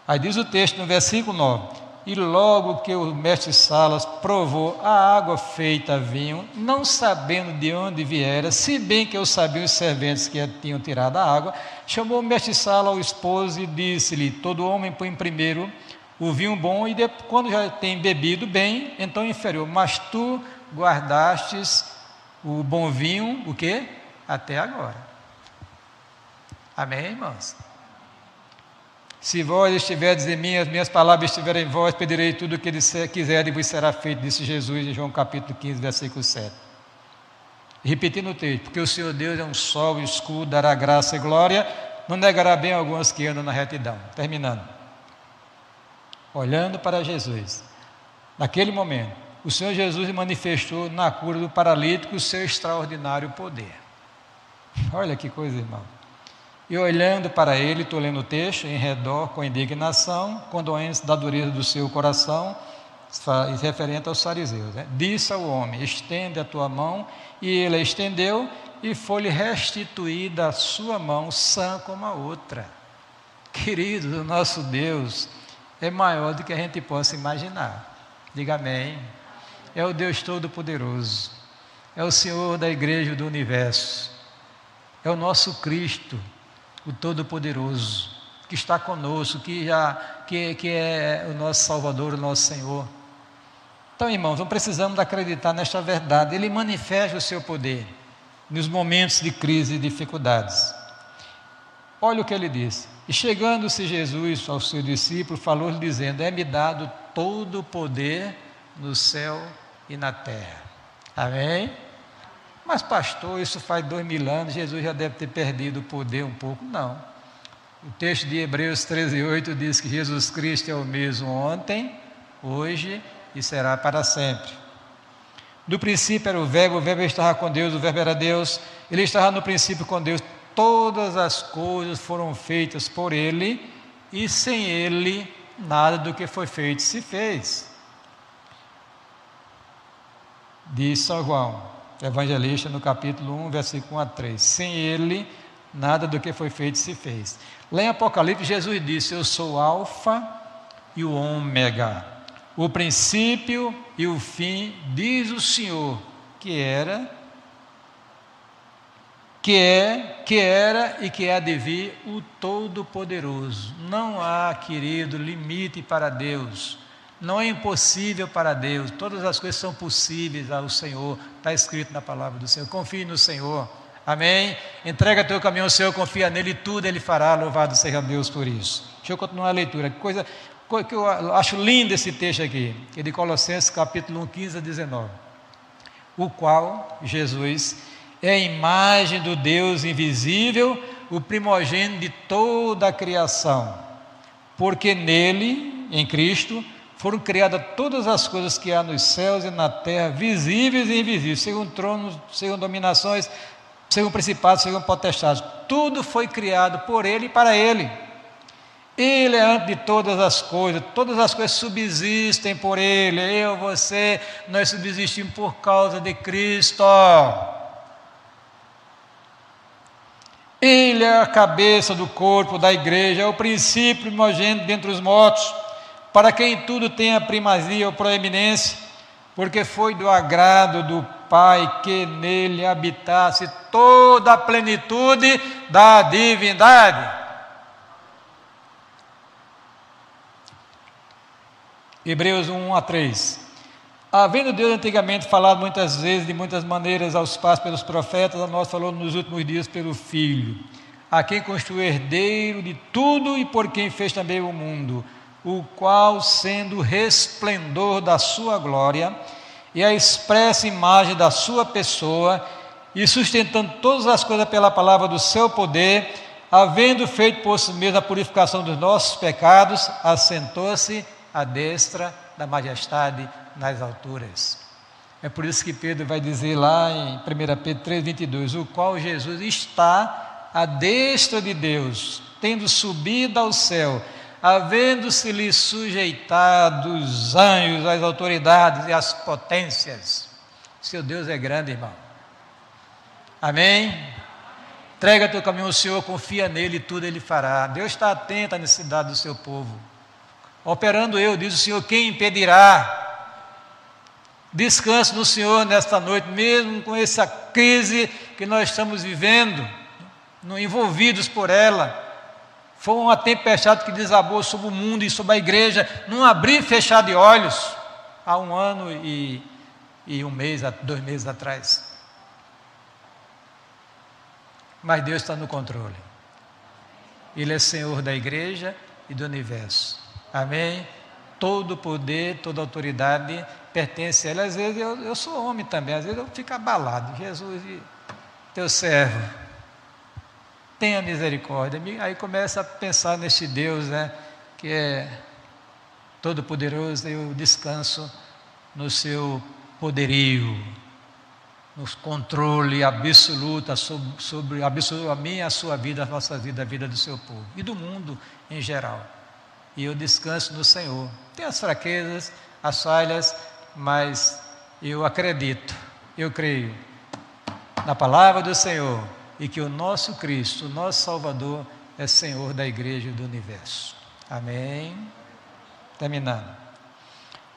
Aí diz o texto no versículo 9: E logo que o mestre Salas provou a água feita vinho, não sabendo de onde viera, se bem que eu sabia os serventes que tinham tirado a água, chamou o mestre Salas ao esposo e disse-lhe: Todo homem põe primeiro o vinho bom e depois, quando já tem bebido bem, então inferior. Mas tu guardastes o bom vinho, o que? Até agora. Amém, irmãos? Se vós estiverdes em mim, as minhas palavras estiverem em vós, pedirei tudo o que quiser e vos será feito, disse Jesus em João capítulo 15, versículo 7. Repetindo o texto, porque o Senhor Deus é um sol e escudo, dará graça e glória, não negará bem alguns que andam na retidão. Terminando. Olhando para Jesus. Naquele momento, o Senhor Jesus manifestou na cura do paralítico o seu extraordinário poder. Olha que coisa, irmão. E olhando para ele, estou lendo o texto, em redor, com indignação, com doença da dureza do seu coração, referente aos fariseus. Né? Disse ao homem: estende a tua mão, e ele a estendeu, e foi-lhe restituída a sua mão, sã como a outra. Queridos, o nosso Deus é maior do que a gente possa imaginar. Diga amém. É o Deus Todo-Poderoso, é o Senhor da igreja do universo, é o nosso Cristo o Todo-Poderoso, que está conosco, que, já, que, que é o nosso Salvador, o nosso Senhor. Então, irmãos, não precisamos acreditar nesta verdade. Ele manifesta o seu poder nos momentos de crise e dificuldades. Olha o que ele diz. E chegando-se Jesus ao seu discípulo, falou-lhe dizendo: É-me dado todo o poder no céu e na terra. Amém? Mas, pastor, isso faz dois mil anos, Jesus já deve ter perdido o poder um pouco. Não. O texto de Hebreus 13, 8 diz que Jesus Cristo é o mesmo ontem, hoje e será para sempre. Do princípio era o Verbo, o Verbo estava com Deus, o Verbo era Deus, ele estava no princípio com Deus. Todas as coisas foram feitas por ele e sem ele nada do que foi feito se fez. Diz São João, evangelista, no capítulo 1, versículo 1 a 3. Sem ele, nada do que foi feito se fez. Lá em Apocalipse, Jesus disse: Eu sou o Alfa e o Ômega, o princípio e o fim, diz o Senhor, que era, que é, que era e que há de vir o Todo-Poderoso. Não há, querido, limite para Deus. Não é impossível para Deus, todas as coisas são possíveis ao Senhor, está escrito na palavra do Senhor. Confie no Senhor, amém? Entrega teu caminho ao Senhor, confia nele, tudo ele fará, louvado seja Deus por isso. Deixa eu continuar a leitura, que coisa que eu acho lindo esse texto aqui, que é de Colossenses capítulo 1, 15 a 19. O qual, Jesus, é a imagem do Deus invisível, o primogênito de toda a criação, porque nele, em Cristo, foram criadas todas as coisas que há nos céus e na terra, visíveis e invisíveis, segundo tronos, segundo dominações, segundo principados, segundo potestades. Tudo foi criado por Ele e para Ele. Ele é antes de todas as coisas, todas as coisas subsistem por Ele. Eu, você, nós subsistimos por causa de Cristo. Ele é a cabeça do corpo da igreja, é o princípio primogênito dentre os mortos para quem tudo tem a primazia ou proeminência, porque foi do agrado do Pai que nele habitasse toda a plenitude da divindade. Hebreus 1 a 3. Havendo Deus antigamente falado muitas vezes, de muitas maneiras, aos pais pelos profetas, a nós falou nos últimos dias pelo Filho, a quem construiu herdeiro de tudo e por quem fez também o mundo o qual, sendo resplendor da sua glória e a expressa imagem da sua pessoa, e sustentando todas as coisas pela palavra do seu poder, havendo feito por si mesmo a purificação dos nossos pecados, assentou-se à destra da majestade nas alturas. É por isso que Pedro vai dizer lá em 1 Pedro 3,22: o qual Jesus está à destra de Deus, tendo subido ao céu havendo-se-lhe sujeitado os anjos, as autoridades e as potências. Seu Deus é grande, irmão. Amém? Entrega teu caminho ao Senhor, confia nele e tudo ele fará. Deus está atento à necessidade do seu povo. Operando eu, diz o Senhor, quem impedirá? Descanse no Senhor nesta noite, mesmo com essa crise que nós estamos vivendo, envolvidos por ela foi uma tempestade que desabou sobre o mundo e sobre a igreja, num abrir e fechar de olhos, há um ano e, e um mês, dois meses atrás. Mas Deus está no controle. Ele é Senhor da igreja e do universo. Amém? Todo poder, toda autoridade pertence a Ele. Às vezes eu, eu sou homem também, às vezes eu fico abalado. Jesus, teu servo tenha misericórdia. Aí começa a pensar nesse Deus, né, que é todo-poderoso eu descanso no seu poderio, no controle absoluto sobre, sobre absoluto, a minha, a sua vida, a nossa vida, a vida do seu povo e do mundo em geral. E eu descanso no Senhor. Tem as fraquezas, as falhas, mas eu acredito, eu creio na palavra do Senhor e que o nosso Cristo, o nosso Salvador, é Senhor da igreja e do universo. Amém. Terminando.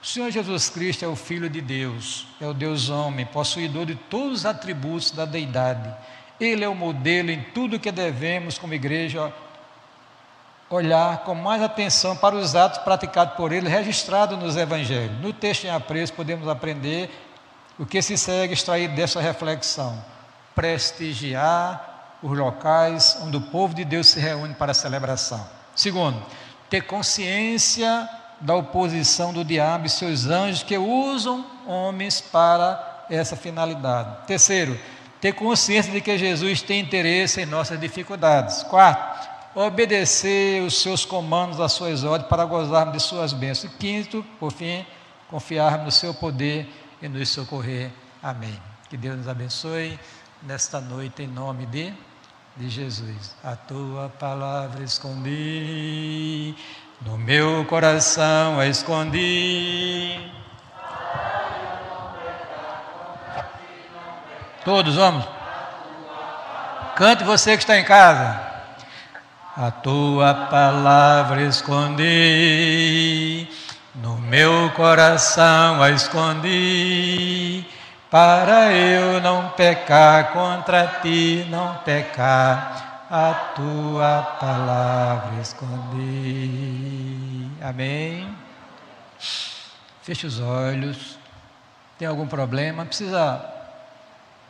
O Senhor Jesus Cristo é o Filho de Deus, é o Deus homem, possuidor de todos os atributos da deidade. Ele é o modelo em tudo que devemos, como igreja, olhar com mais atenção para os atos praticados por ele, registrados nos evangelhos. No texto em apreço, podemos aprender o que se segue extraído dessa reflexão prestigiar os locais onde o povo de Deus se reúne para a celebração. Segundo, ter consciência da oposição do diabo e seus anjos que usam homens para essa finalidade. Terceiro, ter consciência de que Jesus tem interesse em nossas dificuldades. Quarto, obedecer os seus comandos, as suas ordens para gozarmos de suas bênçãos. E quinto, por fim, confiarmos no seu poder e nos socorrer Amém. Que Deus nos abençoe nesta noite em nome de, de Jesus. A tua palavra escondi, no meu coração a escondi. Todos vamos? Cante você que está em casa. A tua palavra escondi, no meu coração a escondi, para eu não pecar contra ti, não pecar, a tua palavra escondi. Amém? Feche os olhos. Tem algum problema? Não precisa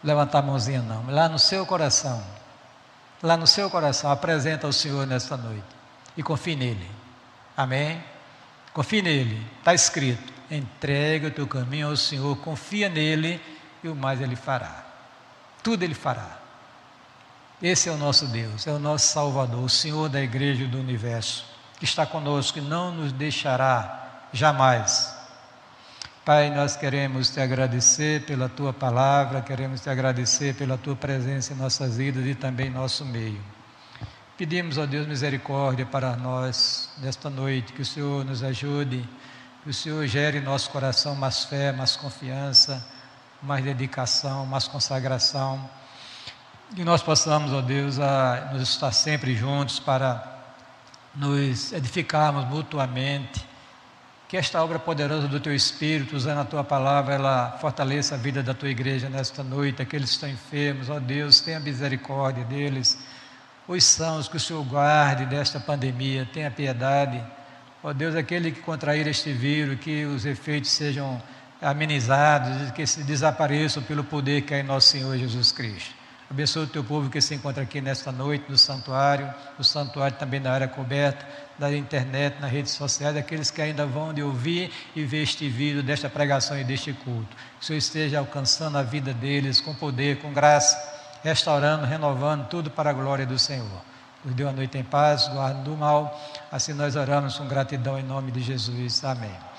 levantar a mãozinha, não. Lá no seu coração lá no seu coração, apresenta ao Senhor nesta noite e confie nele. Amém? Confie nele. Está escrito: entrega o teu caminho ao Senhor, confia nele e o mais ele fará. Tudo ele fará. Esse é o nosso Deus, é o nosso Salvador, o Senhor da igreja e do universo, que está conosco e não nos deixará jamais Pai, nós queremos te agradecer pela tua palavra, queremos te agradecer pela tua presença em nossas vidas e também em nosso meio. Pedimos, ó Deus, misericórdia para nós nesta noite, que o Senhor nos ajude, que o Senhor gere em nosso coração mais fé, mais confiança, mais dedicação, mais consagração. Que nós possamos, ó Deus, a nos estar sempre juntos para nos edificarmos mutuamente que esta obra poderosa do Teu Espírito, usando a Tua palavra, ela fortaleça a vida da Tua igreja nesta noite. Aqueles que estão enfermos, ó Deus, tenha misericórdia deles. Os sãos, que o Senhor guarde desta pandemia, tenha piedade. Ó Deus, aquele que contrair este vírus, que os efeitos sejam amenizados, que se desapareçam pelo poder que é em nosso Senhor Jesus Cristo. Abençoa o teu povo que se encontra aqui nesta noite no santuário, no santuário também na área coberta, da internet, nas redes sociais, aqueles que ainda vão de ouvir e ver este vídeo desta pregação e deste culto. Que o Senhor esteja alcançando a vida deles com poder, com graça, restaurando, renovando tudo para a glória do Senhor. Nos deu a noite em paz, guarda do mal. Assim nós oramos com gratidão em nome de Jesus. Amém.